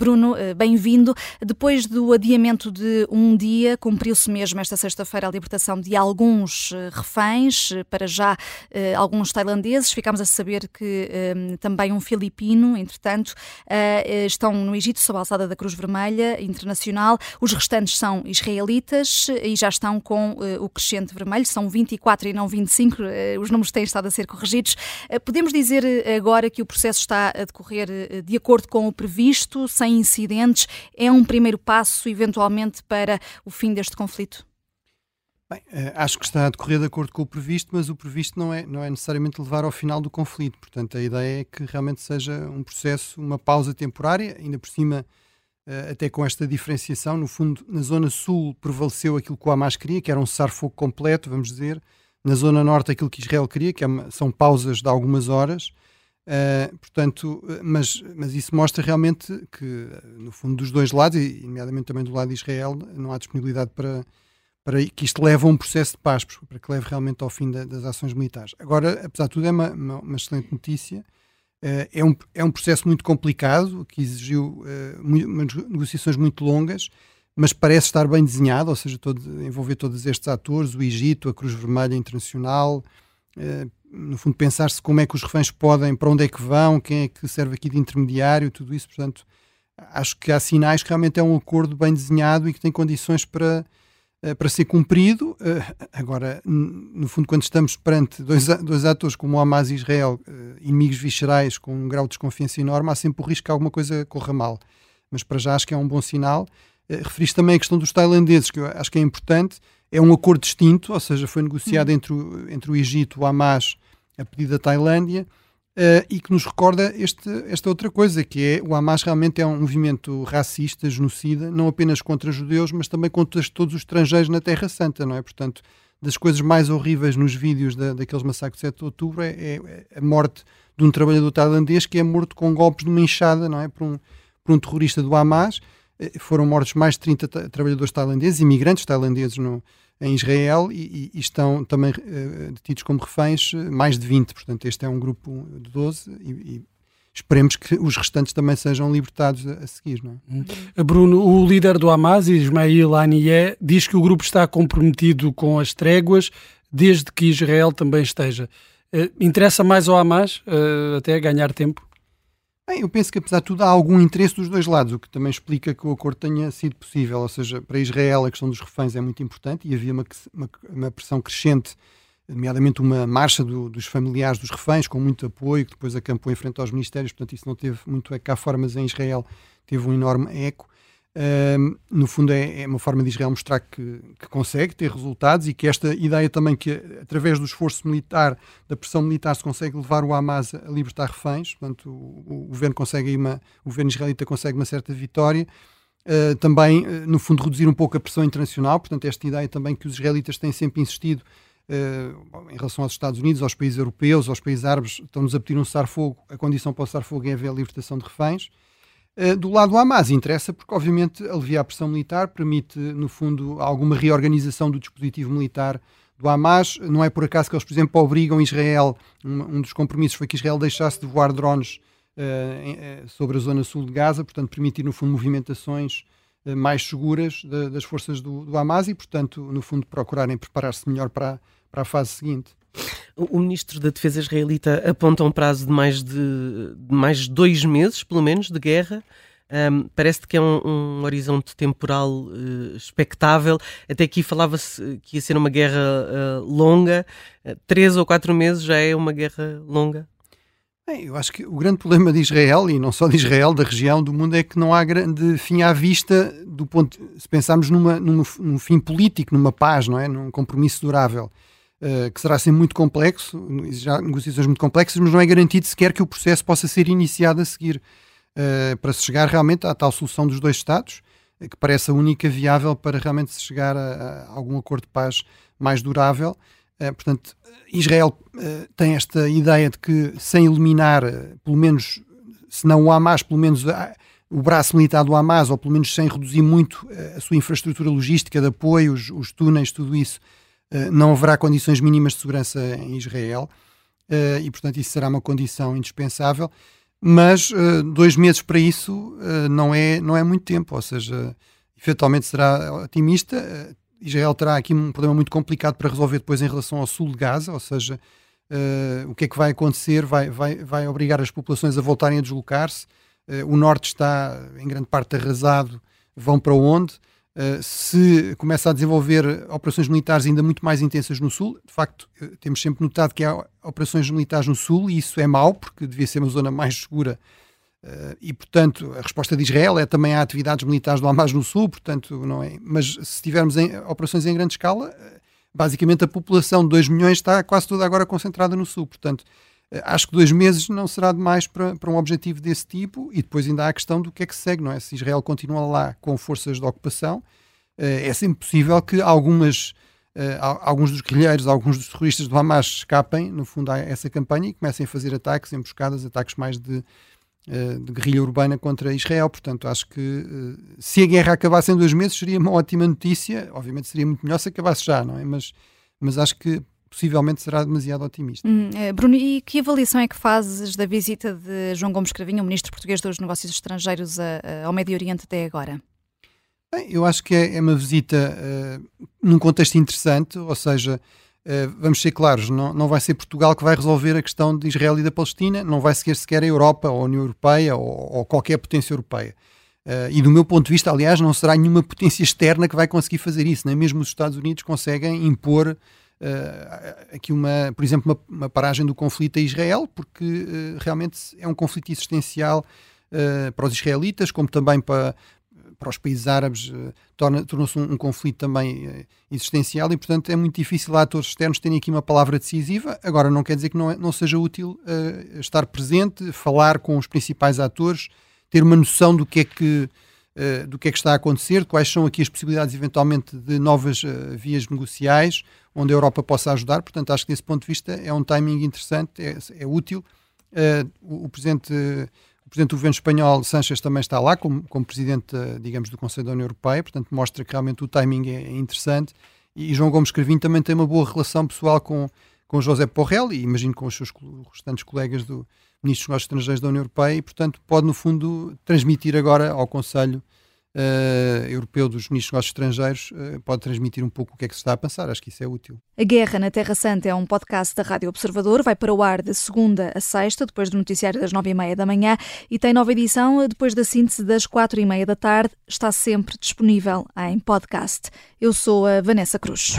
Bruno, eh, bem-vindo. Depois do adiamento de um dia, cumpriu-se mesmo esta sexta-feira a libertação de alguns eh, reféns, eh, para já alguns tailandeses. Ficámos a saber que também um filipino, entretanto, estão no Egito sob a alçada da Cruz Vermelha Internacional. Os restantes são israelitas e já estão com o crescente vermelho. São 24 e não 25. Os números têm estado a ser corrigidos. Podemos dizer agora que o processo está a decorrer de acordo com o previsto, sem sem incidentes, é um primeiro passo, eventualmente, para o fim deste conflito? Bem, eh, acho que está a decorrer de acordo com o previsto, mas o previsto não é, não é necessariamente levar ao final do conflito. Portanto, a ideia é que realmente seja um processo, uma pausa temporária, ainda por cima, eh, até com esta diferenciação. No fundo, na zona sul prevaleceu aquilo que o Hamas queria, que era um cessar-fogo completo, vamos dizer. Na zona norte, aquilo que Israel queria, que é são pausas de algumas horas. Uh, portanto, mas, mas isso mostra realmente que, no fundo, dos dois lados, e nomeadamente também do lado de Israel, não há disponibilidade para, para que isto leve a um processo de paz, para que leve realmente ao fim da, das ações militares. Agora, apesar de tudo, é uma, uma, uma excelente notícia. Uh, é, um, é um processo muito complicado, que exigiu uh, muito, negociações muito longas, mas parece estar bem desenhado, ou seja, todo, envolver todos estes atores, o Egito, a Cruz Vermelha Internacional, no fundo, pensar-se como é que os reféns podem, para onde é que vão, quem é que serve aqui de intermediário, tudo isso. Portanto, acho que há sinais que realmente é um acordo bem desenhado e que tem condições para, eh, para ser cumprido. Eh, agora, no fundo, quando estamos perante dois, dois atores como o Hamas e Israel, eh, inimigos viscerais com um grau de desconfiança enorme, há sempre o risco que alguma coisa corra mal. Mas para já acho que é um bom sinal. Referiste também a questão dos tailandeses, que eu acho que é importante é um acordo distinto, ou seja, foi negociado uhum. entre, o, entre o Egito, o Hamas, a pedido da Tailândia, uh, e que nos recorda este, esta outra coisa, que é o Hamas realmente é um movimento racista, genocida, não apenas contra judeus, mas também contra todos os estrangeiros na Terra Santa, não é? Portanto, das coisas mais horríveis nos vídeos da, daqueles massacres de 7 de outubro é, é, a morte de um trabalhador tailandês que é morto com golpes numa enxada, não é? Por um, por um terrorista do Hamas eh, foram mortos mais de 30 trabalhadores tailandeses, imigrantes tailandeses no, em Israel e, e estão também uh, detidos como reféns eh, mais de 20. Portanto, este é um grupo de 12 e, e esperemos que os restantes também sejam libertados a, seguir. É? Hum. Bruno, o líder do Hamas, Ismail Haniyeh, diz que o grupo está comprometido com as tréguas desde que Israel também esteja. Interessa mais ao Hamas até ganhar tempo? Bem, eu penso que apesar de tudo há algum interesse dos dois lados, o que também explica que o acordo tenha sido possível. Ou seja, para Israel a questão dos reféns é muito importante e havia uma, uma, uma pressão crescente, nomeadamente uma marcha do, dos familiares dos reféns com muito apoio, que depois acampou em frente aos ministérios, portanto isso não teve muito eco cá fora, mas em Israel teve um enorme eco no fundo, é, é, uma forma de Israel mostrar que, que, consegue ter resultados e que esta ideia também que, através do esforço militar, da pressão militar, se consegue levar o Hamas a libertar reféns. Portanto, o, o governo consegue uma, o governo israelita consegue uma certa vitória. Uh, também, uh, no fundo, reduzir um pouco a pressão internacional. Portanto, esta ideia também que os israelitas têm sempre insistido uh, em relação aos Estados Unidos, aos países europeus, aos países árabes, estão-nos a pedir um cessar-fogo. A condição para o cessar-fogo é haver a libertação de reféns. Eh, do lado do Hamas interessa porque, obviamente, aliviar a pressão militar permite, no fundo, alguma reorganização do dispositivo militar do Hamas. Não é por acaso que eles, por exemplo, obrigam Israel, um, dos compromissos foi que Israel deixasse de voar drones uh, sobre a zona sul de Gaza, portanto, permitir, no fundo, movimentações mais seguras das forças do, do Hamas e, portanto, no fundo, procurarem preparar-se melhor para, para a fase seguinte. O ministro da Defesa israelita aponta um prazo de mais de, de mais dois meses, pelo menos, de guerra. Um, parece que é um, um horizonte temporal uh, expectável. Até aqui falava-se que ia ser uma guerra uh, longa. Uh, três ou quatro meses já é uma guerra longa? Bem, eu acho que o grande problema de Israel, e não só de Israel, da região, do mundo, é que não há grande fim à vista do ponto. Se pensarmos numa, num, num fim político, numa paz, não é? Num compromisso durável. Uh, que será sempre muito complexo, já negociações muito complexas, mas não é garantido sequer que o processo possa ser iniciado a seguir uh, para se chegar realmente à tal solução dos dois Estados, uh, que parece a única viável para realmente se chegar a, a algum acordo de paz mais durável. portanto, Israel tem esta ideia de que sem eliminar, pelo menos, se não o Hamas, pelo menos o braço militar do Hamas, ou pelo menos sem reduzir muito a sua infraestrutura logística de apoio, os, os túneis, tudo isso, eh, não haverá condições mínimas de segurança em Israel. uh, e, portanto, isso será uma condição indispensável. Mas uh, dois meses para isso não, é, não é muito tempo, ou seja, eventualmente será otimista. Israel terá aqui um problema muito complicado para resolver depois em relação ao sul de Gaza, ou seja, o que é que vai acontecer? Vai, vai, vai obrigar as populações a voltarem a deslocar-se. o norte está em grande parte arrasado, vão para onde? Uh, se começa a desenvolver operações militares ainda muito mais intensas no Sul, de facto, uh, temos sempre notado que há operações militares no Sul e isso é mau, porque devia ser uma zona mais segura. Uh, e, portanto, a resposta de Israel é também há atividades militares do Hamas no Sul, portanto, não é. Mas se tivermos em, operações em grande escala, basicamente a população de 2 milhões está quase toda agora concentrada no Sul. Portanto, eh, acho que dois meses não será demais para, para um objetivo desse tipo e depois ainda há a questão do que é que segue, não é? Se Israel continua lá com forças de ocupação, eh, é sempre possível que algumas, eh, alguns dos guerrilheiros, alguns dos terroristas do Hamas escapem, no fundo, a essa campanha e comecem a fazer ataques, emboscadas, ataques mais de, de guerrilha urbana contra Israel. Portanto, acho que se a guerra acabasse em dois meses seria uma ótima notícia. Obviamente seria muito melhor se acabasse já, não é? Mas, mas acho que possivelmente será demasiado otimista. Hum, é, Bruno, e que avaliação é que fazes da visita de João Gomes Cravinho, o ministro português dos Negócios Estrangeiros, a, a, ao Médio Oriente até agora? Bem, eu acho que é, é uma visita uh, num contexto interessante, ou seja, uh, vamos ser claros, não, não vai ser Portugal que vai resolver a questão de Israel e da Palestina, não vai sequer sequer a Europa ou a União Europeia ou, ou qualquer potência europeia. Uh, e do meu ponto de vista, aliás, não será nenhuma potência externa que vai conseguir fazer isso, nem mesmo os Estados Unidos conseguem impor uh, aqui uma, por exemplo, uma, uma, paragem do conflito a Israel, porque uh, realmente é um conflito existencial uh, para os israelitas, como também para, para os países árabes, tornou-se um, um, conflito também existencial e, portanto, é muito difícil a atores externos terem aqui uma palavra decisiva. Agora, não quer dizer que não, é, não seja útil estar presente, falar com os principais atores, ter uma noção do que é que do que é que está a acontecer, quais são aqui as possibilidades eventualmente de novas uh, vias negociais, onde a Europa possa ajudar. Portanto, acho que desse ponto de vista é um timing interessante, é, é útil. Uh, o, o, presidente, o presidente do governo espanhol, Sánchez, também está lá como, como presidente, digamos, do Conselho da União Europeia, portanto, mostra que realmente o timing é, é interessante. E, e João Gomes Cravinho também tem uma boa relação pessoal com, com José Porrel e imagino com os seus restantes colegas do Ministro dos Negócios Estrangeiros da União Europeia e, portanto, pode, no fundo, transmitir agora ao Conselho uh, europeu dos ministros dos negócios estrangeiros uh, pode transmitir um pouco o que é que se está a pensar. Acho que isso é útil. A Guerra na Terra Santa é um podcast da Rádio Observador. Vai para o ar de segunda a sexta, depois do noticiário das nove e meia da manhã e tem nova edição depois da síntese das quatro e meia da tarde. Está sempre disponível em podcast. Eu sou a Vanessa Cruz.